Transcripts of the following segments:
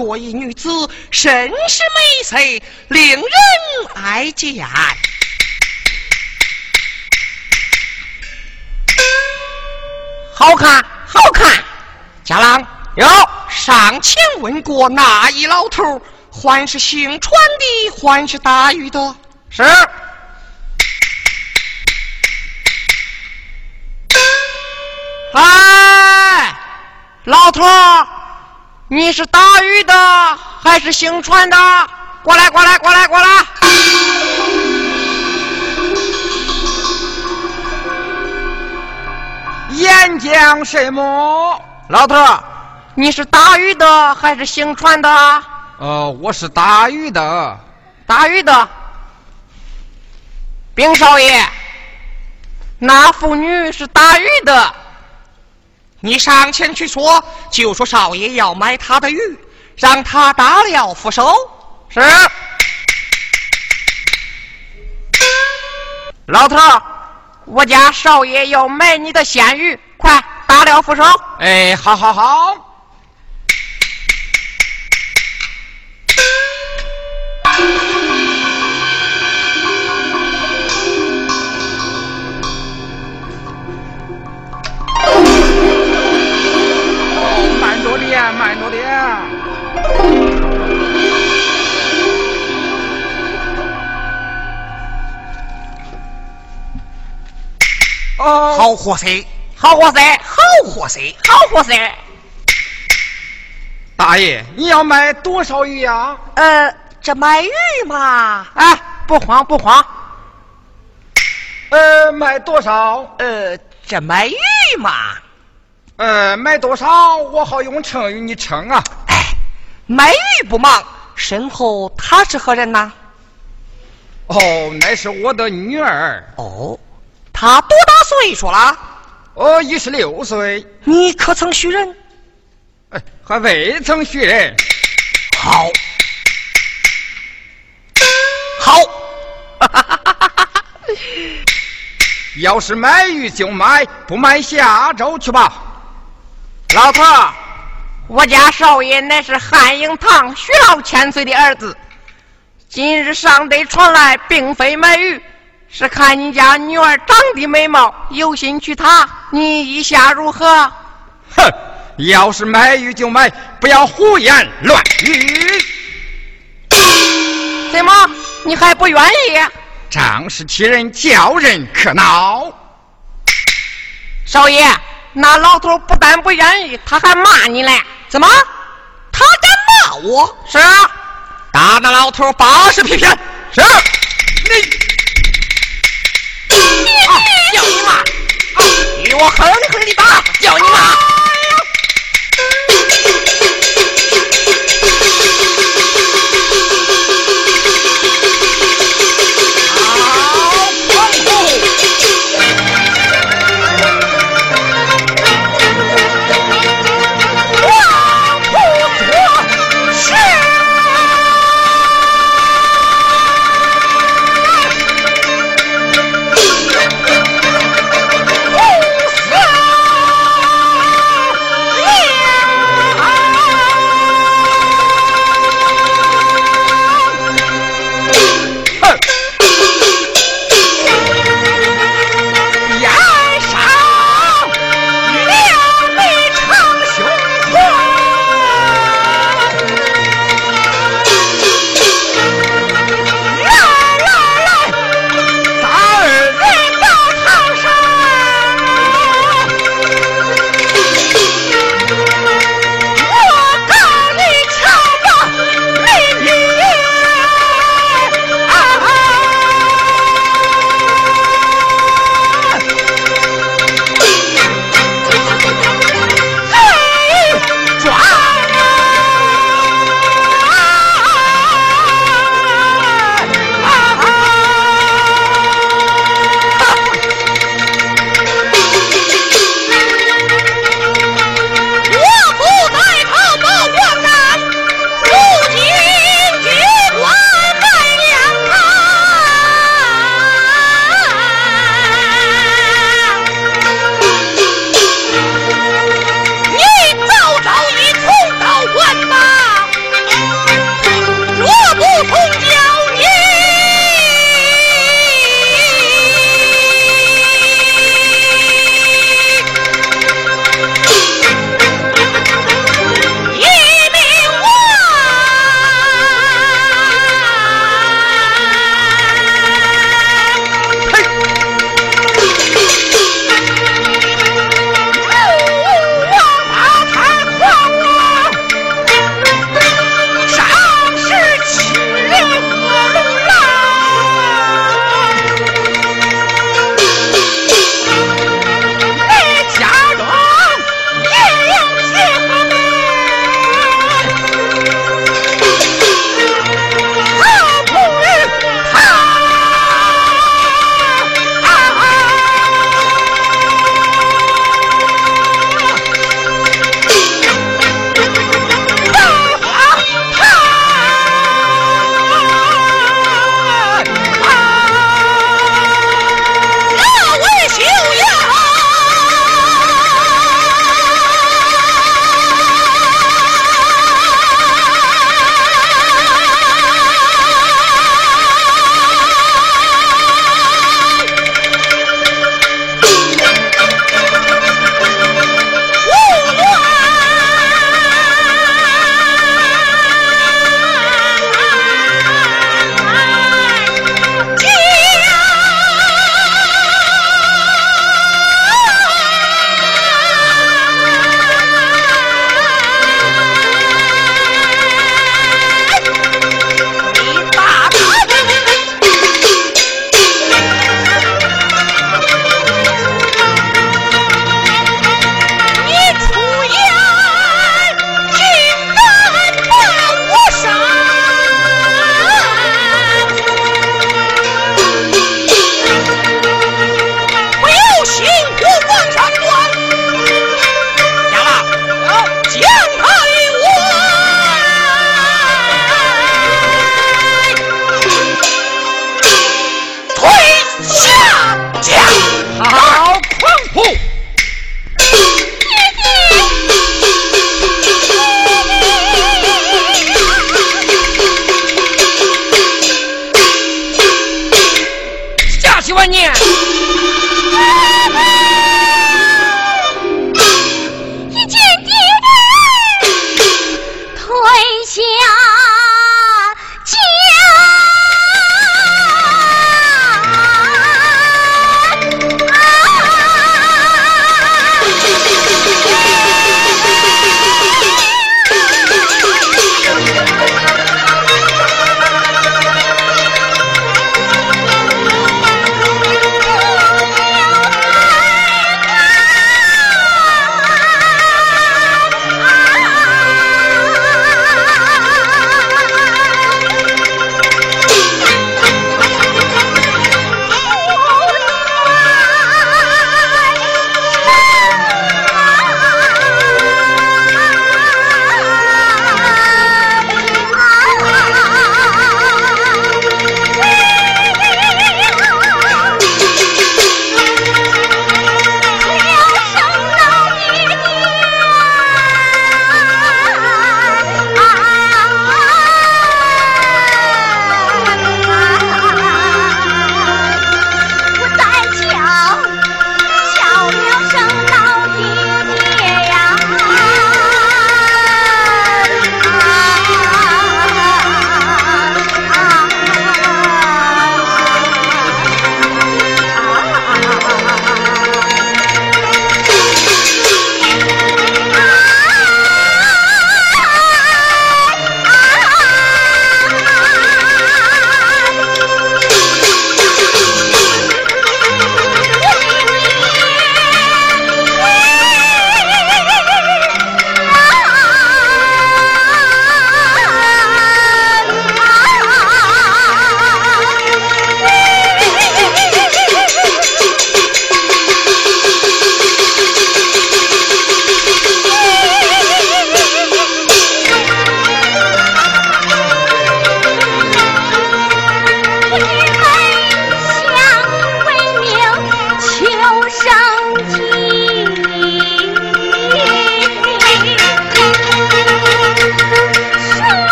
头上坐一女子，甚是美色，令人爱见。好看，好看。家郎，哟，上前问过那一老头，还是姓川的，还是打鱼的？是。你是打鱼的还是行船的？过来，过来，过来，过来！沿江什么老头？你是打鱼的还是行船的？呃，我是打鱼的。打鱼的，冰少爷，那妇女是打鱼的。你上前去说，就说少爷要买他的鱼，让他打了付收。是。老头，我家少爷要买你的鲜鱼，快打了付收。哎，好好好。点，慢着点。哦，好货色，好货色，好货色，好货色。大爷，你要买多少鱼呀？呃，这买鱼嘛，哎，不慌不慌。呃，买多少？呃，这买鱼嘛，呃，买多少？我好用秤与你称啊。哎，买鱼不忙，身后他是何人呐？哦，那是我的女儿。哦。他多大岁数了？哦，一十六岁。你可曾许人？哎，还未曾许人。好，好，要是买鱼就买，不买下周去吧。老婆，我家少爷乃是汉英堂徐老千岁的儿子，今日上得传来，并非买鱼。是看你家女儿长得美貌，有心娶她，你意下如何？哼！要是买鱼就买，不要胡言乱语。怎么，你还不愿意？仗势欺人，叫人可恼。少爷，那老头不但不愿意，他还骂你嘞！怎么？他敢骂我？是啊，打那老头八十皮鞭！是。你。叫你妈！给我狠狠的打！叫你妈！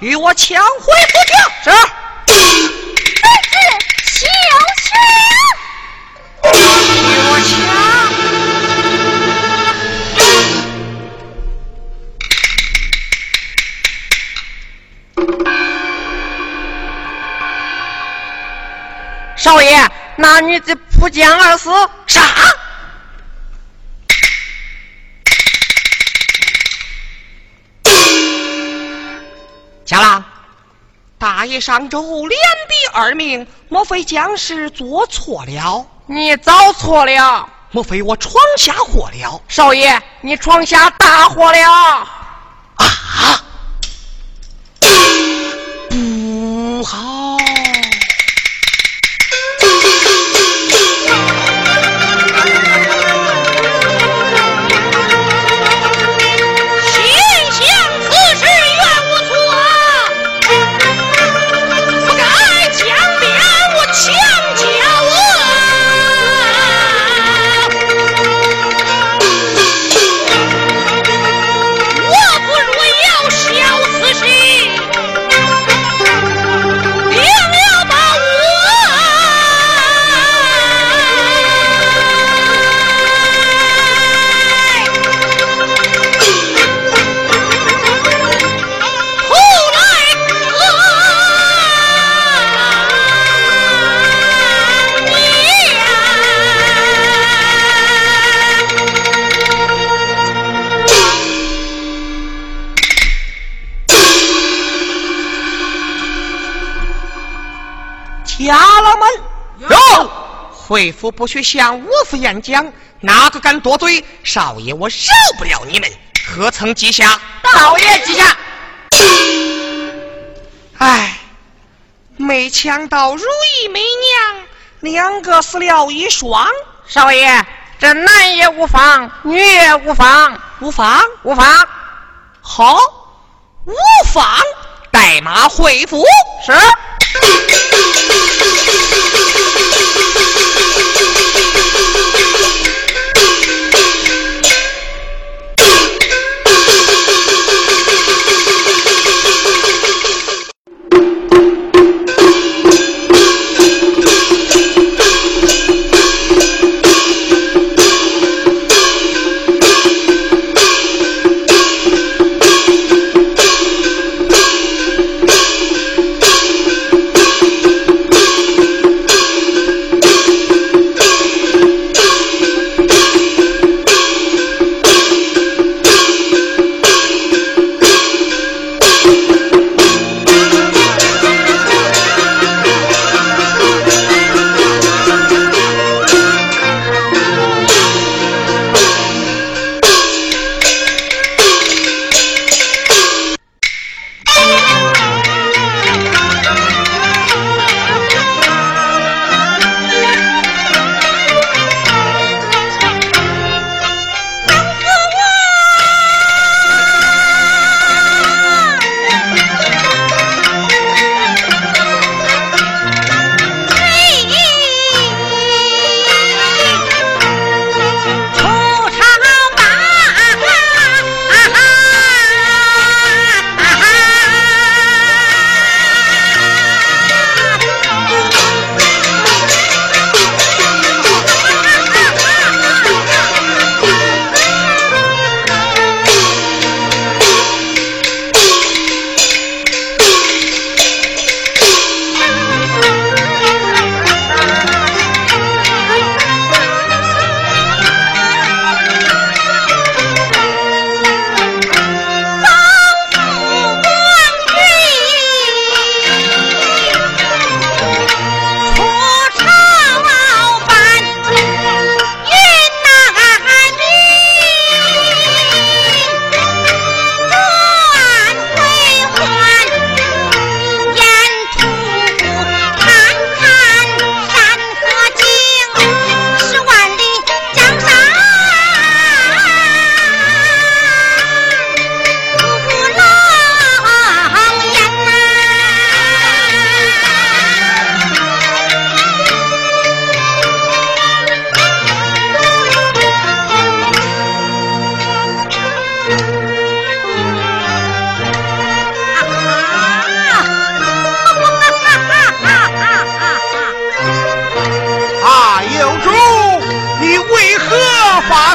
与我抢回府是。儿子休与我少爷，那女子扑江而死。啥？家郎，大爷上周连毙二命，莫非将士做错了？你找错了，莫非我闯下祸了？少爷，你闯下大祸了。啊！不好！回府不许向我府演讲，哪个敢多嘴，少爷我饶不了你们。何曾记下？少爷记下。哎，没抢到如意媚娘两个死了一双，少爷，这男也无妨，女也无妨，无妨，无妨。好，无妨，带马回府。是。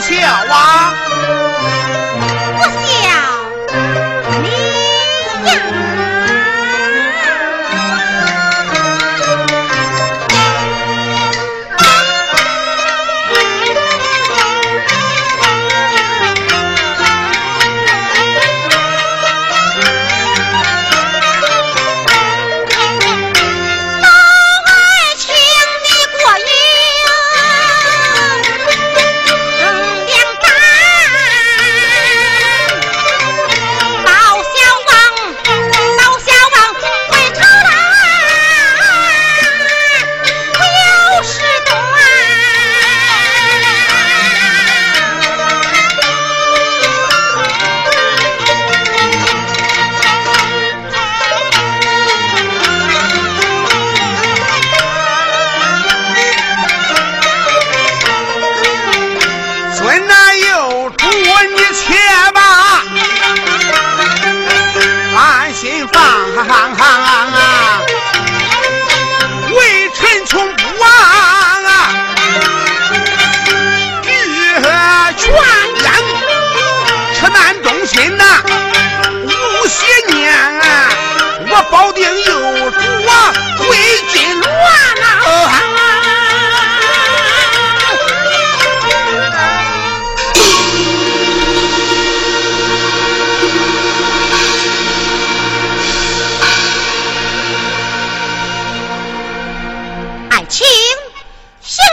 小王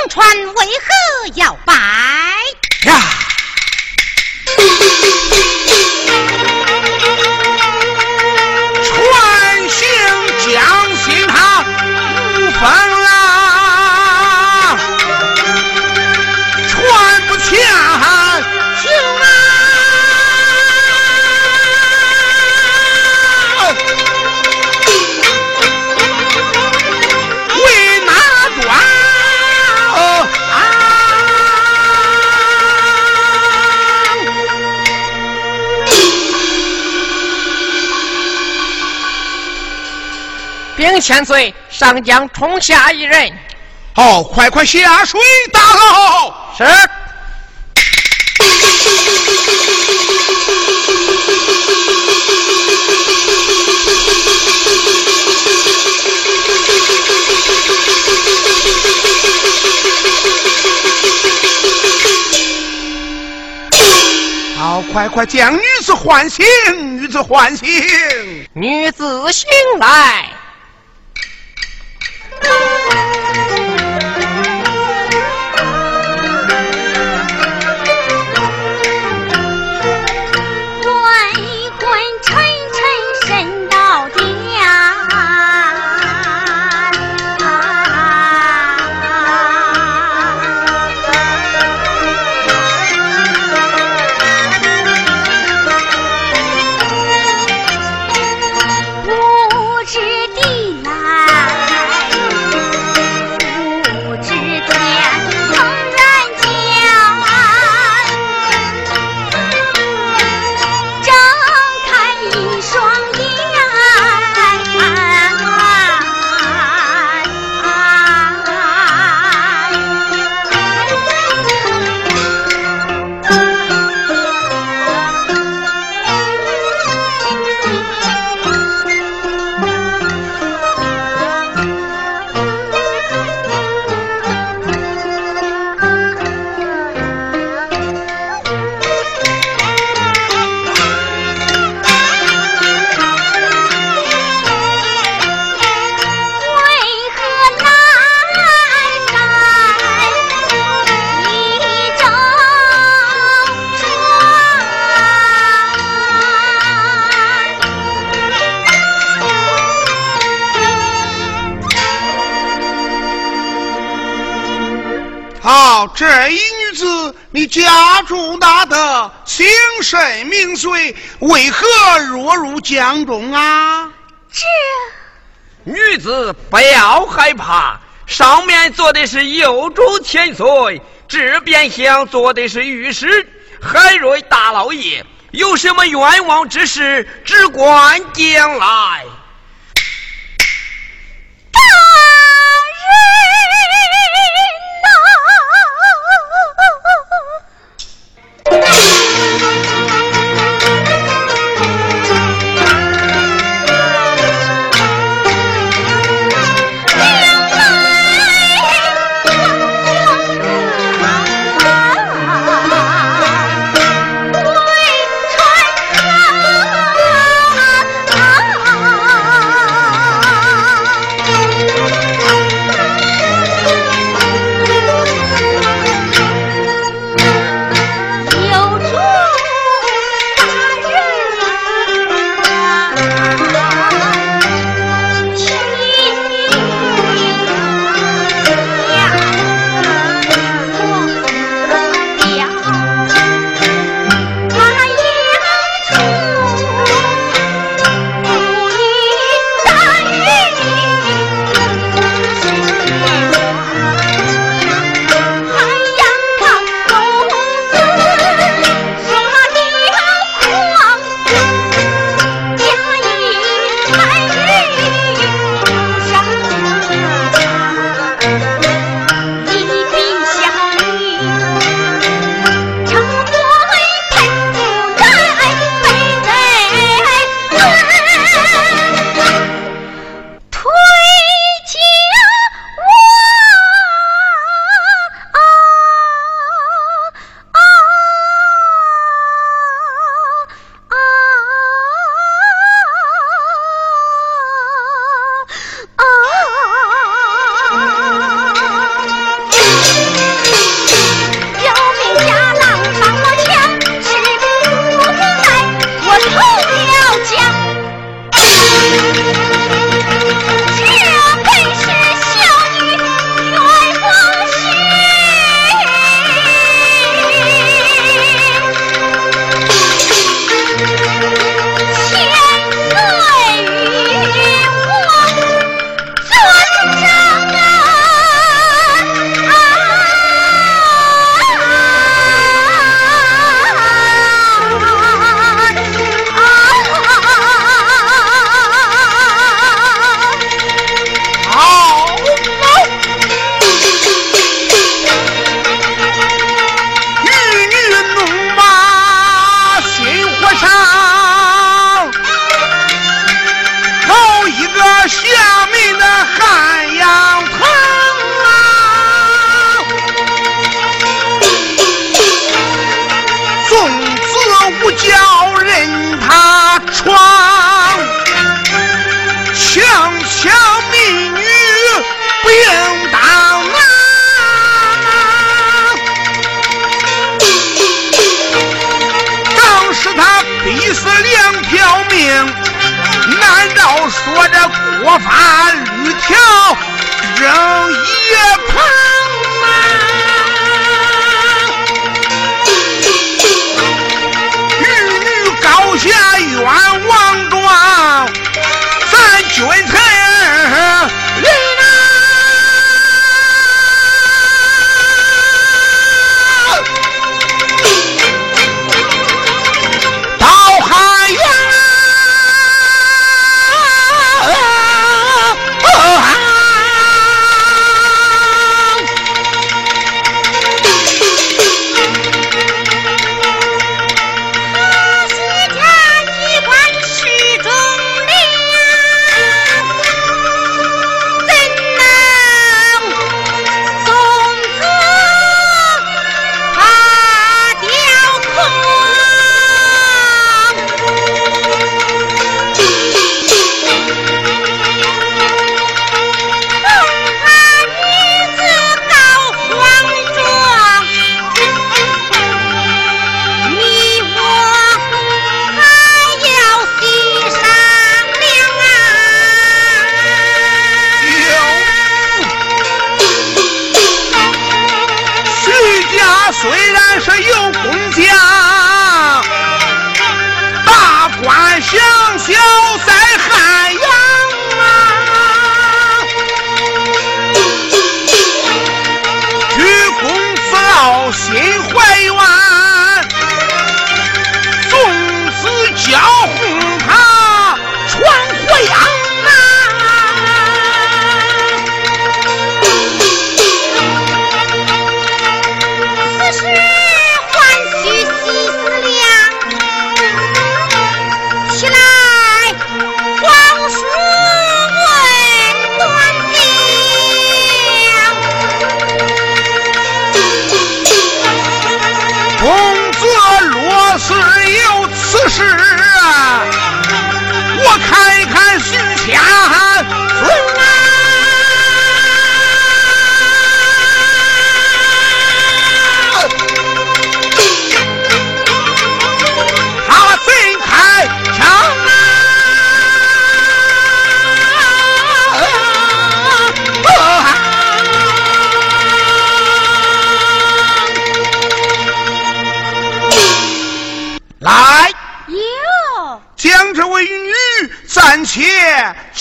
穿为何要白？呀！千岁，上将冲下一人。好，快快下水打捞！是。好，快快将女子唤醒，女子唤醒，女子醒来。神明水？为何落入江中啊？这女子不要害怕，上面坐的是右主千岁，这边厢坐的是御史海瑞大老爷，有什么冤枉之事，只管讲来。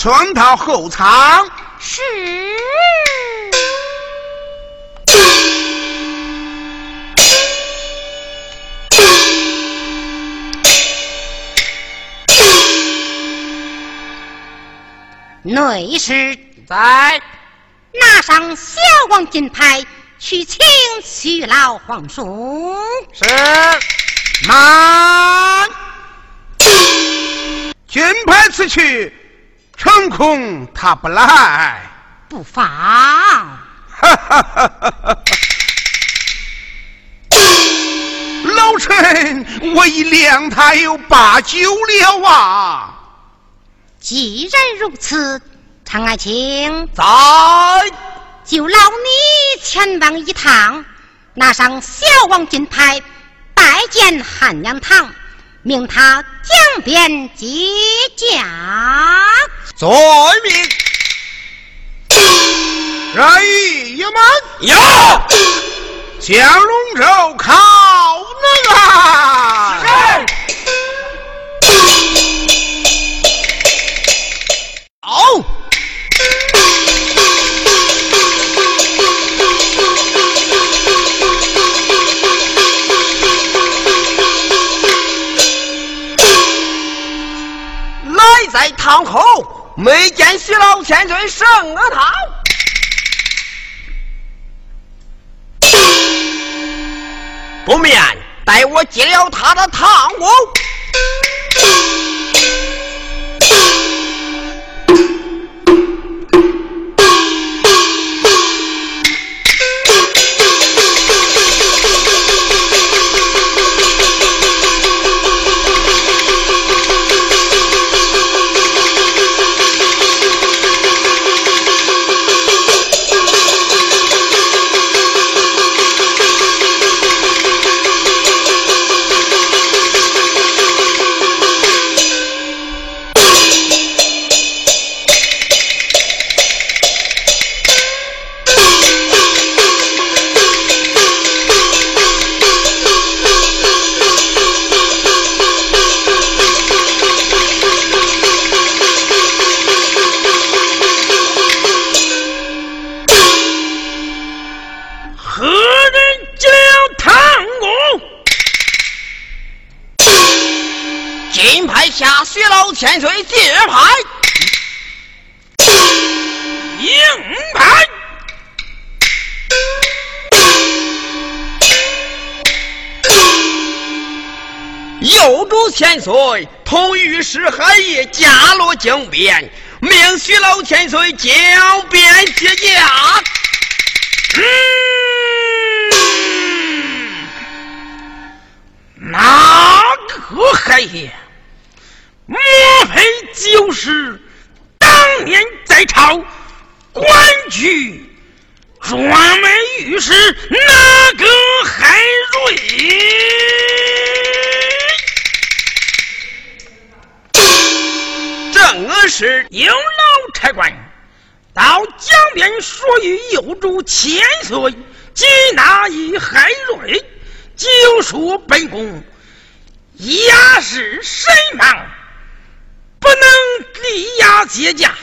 传到后舱。是。内侍在，拿上小王金牌去请徐老皇叔。是。慢。金牌此去。成空他不来，不妨。老臣我已量他有八九了啊！既然如此，常爱卿。在，就劳你前往一趟，拿上小王金牌，拜见汉阳堂，命他江边接驾。遵命，人一满有，降龙舟靠能啊！来在堂口。没见徐老千岁升了堂，不免待我接了他的堂屋。右主千岁同御史海爷加罗江边，命徐老千岁江边接驾。嗯，哪个海爷？莫非就是当年在朝官居专门御史那个海瑞？正是有劳差官到江边说与右主千岁及那一海瑞，就说本宫压事甚忙，不能立压接驾。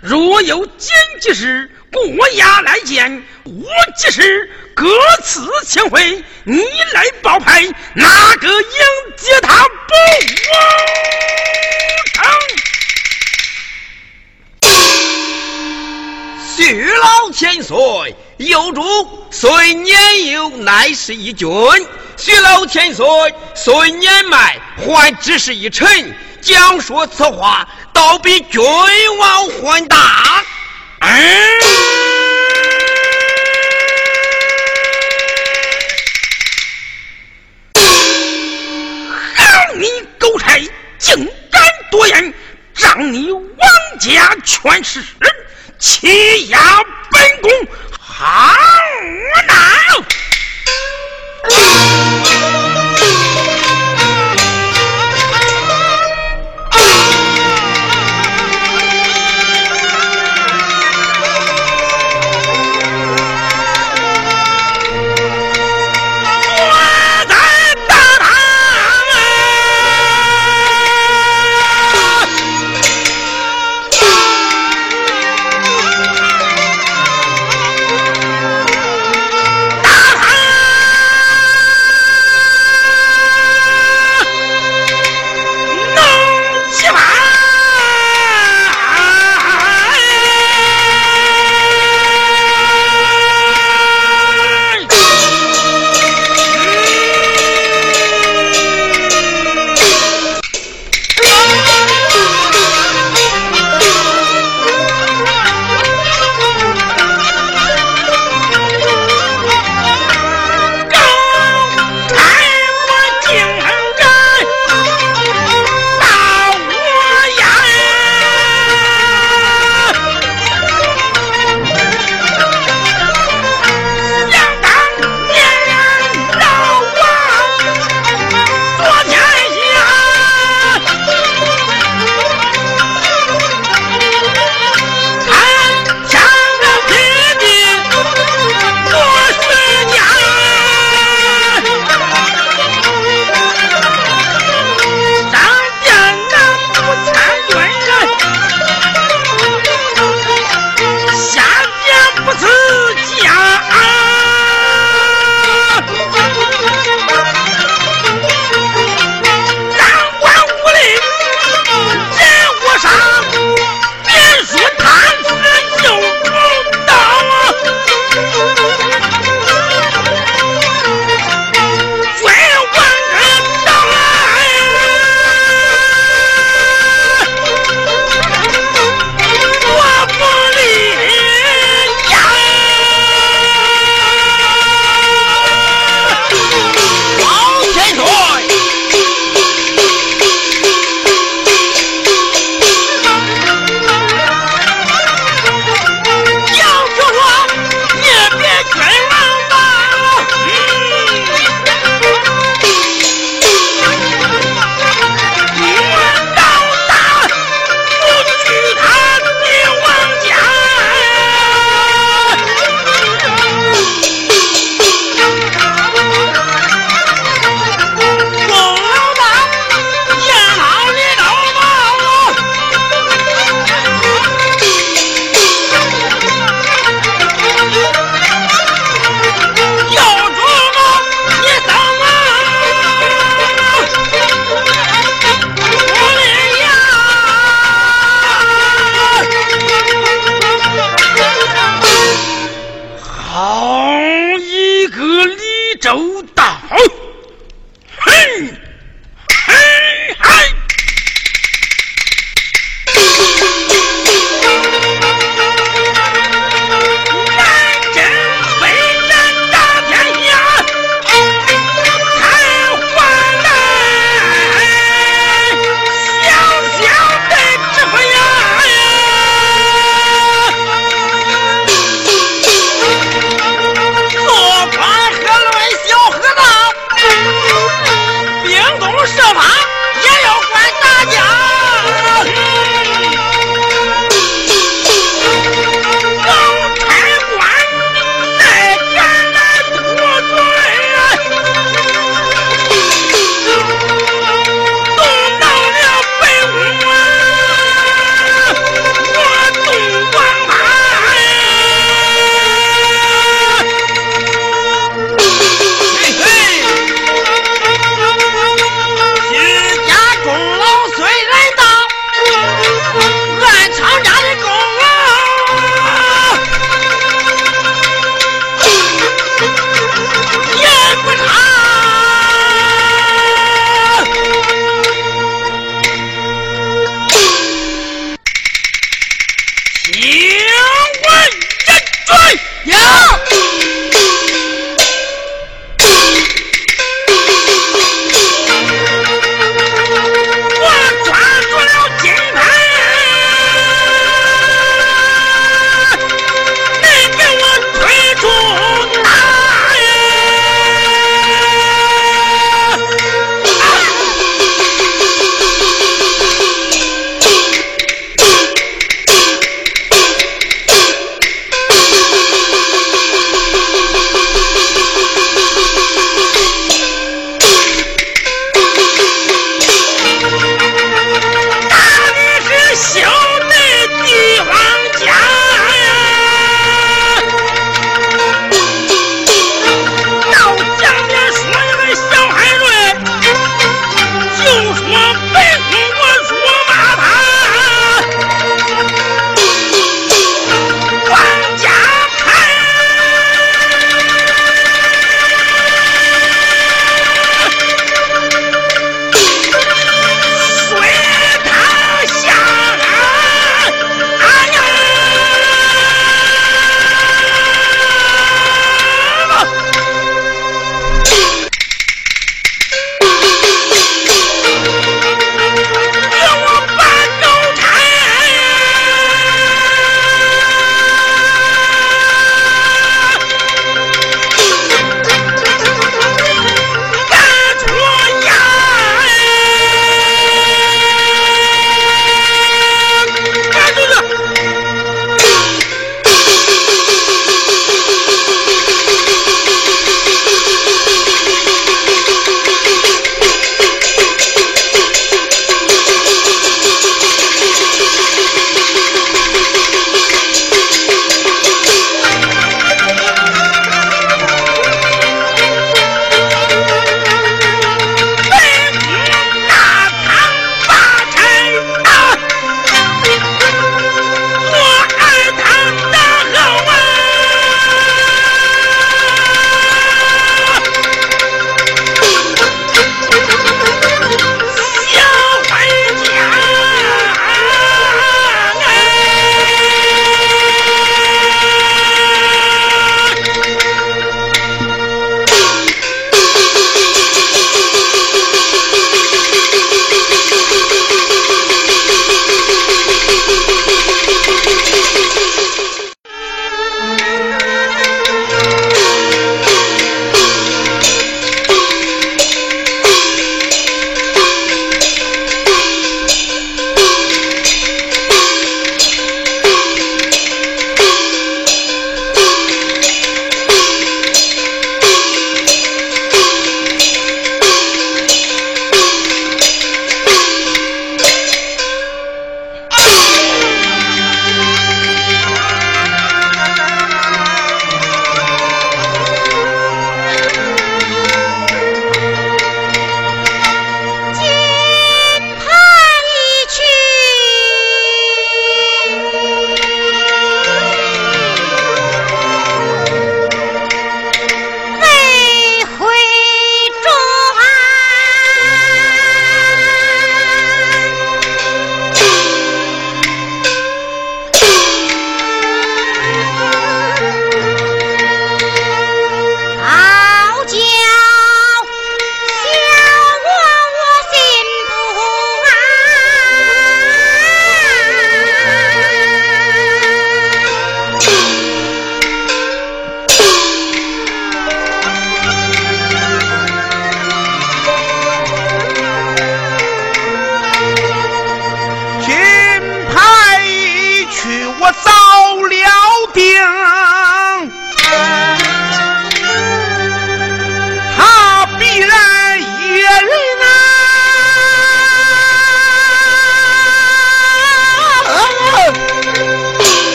若有紧急事过衙来见，我即是各赐千回，你来报牌，哪个迎接他不成？徐老千岁，有主虽年幼，乃是一君；徐老千岁虽年迈，还只是一臣。讲说此话，倒比君王还大。嗯，好你狗差，竟敢多言，仗你王家权势！欺压本宫，好闹！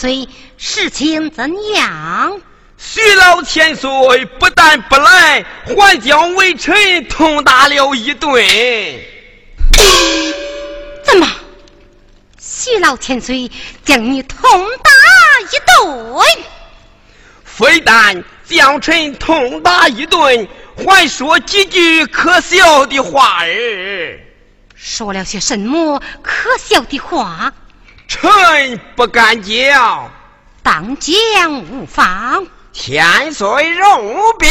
岁，事情怎样？徐老千岁不但不来，还将微臣痛打了一顿。怎么？徐老千岁将你痛打一顿？非但将臣痛打一顿，还说几句可笑的话儿。说了些什么可笑的话？臣不敢叫。当讲无妨。千岁容禀。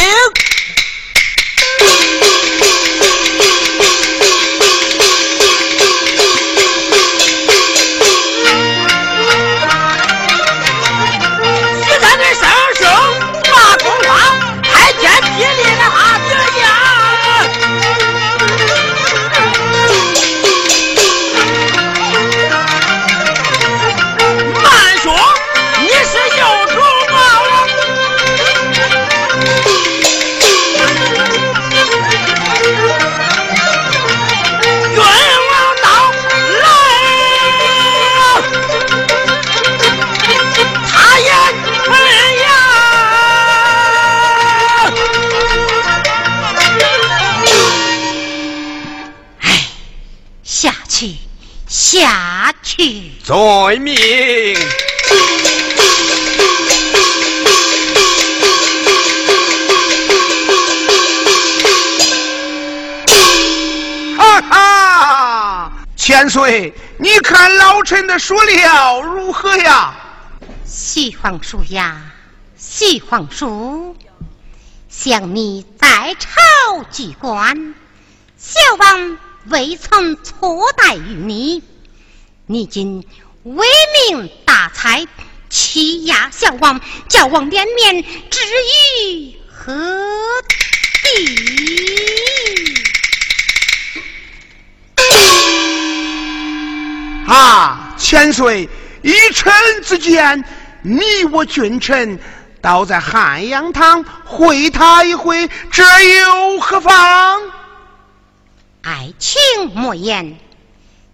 的说了如何呀？徐皇叔呀，徐皇叔，想你在朝居官，小王未曾错待于你。你今为民大才，欺压小王，叫王脸面，至于何地？啊，千岁，一臣之见，你我君臣倒在汉阳堂会他一回，这又何妨？爱卿莫言。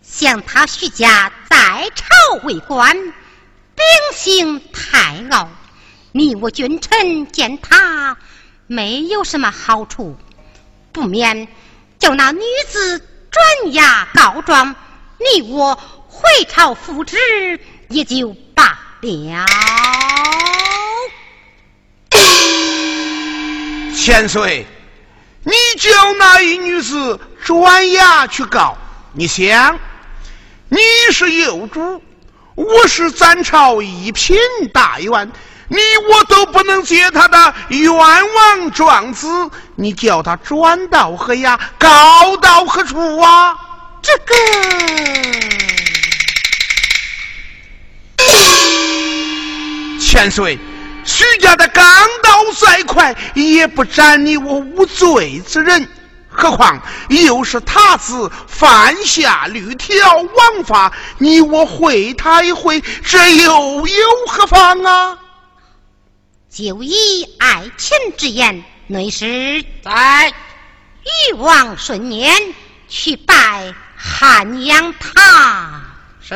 想他徐家在朝为官，秉性太傲，你我君臣见他没有什么好处，不免叫那女子转押告状，你我回朝复职也就罢了。千岁，你叫那一女子转押去告，你想？你是幼主，我是咱朝一品大员，你我都不能接他的冤枉状子，你叫他转到何呀？告到何处啊？这个，千岁，徐家的钢刀再快，也不斩你我无罪之人。何况又是他子犯下律条枉法，你我会他一回，这又有何妨啊？就以爱卿之言，内侍在欲望顺年去拜汉阳塔。是。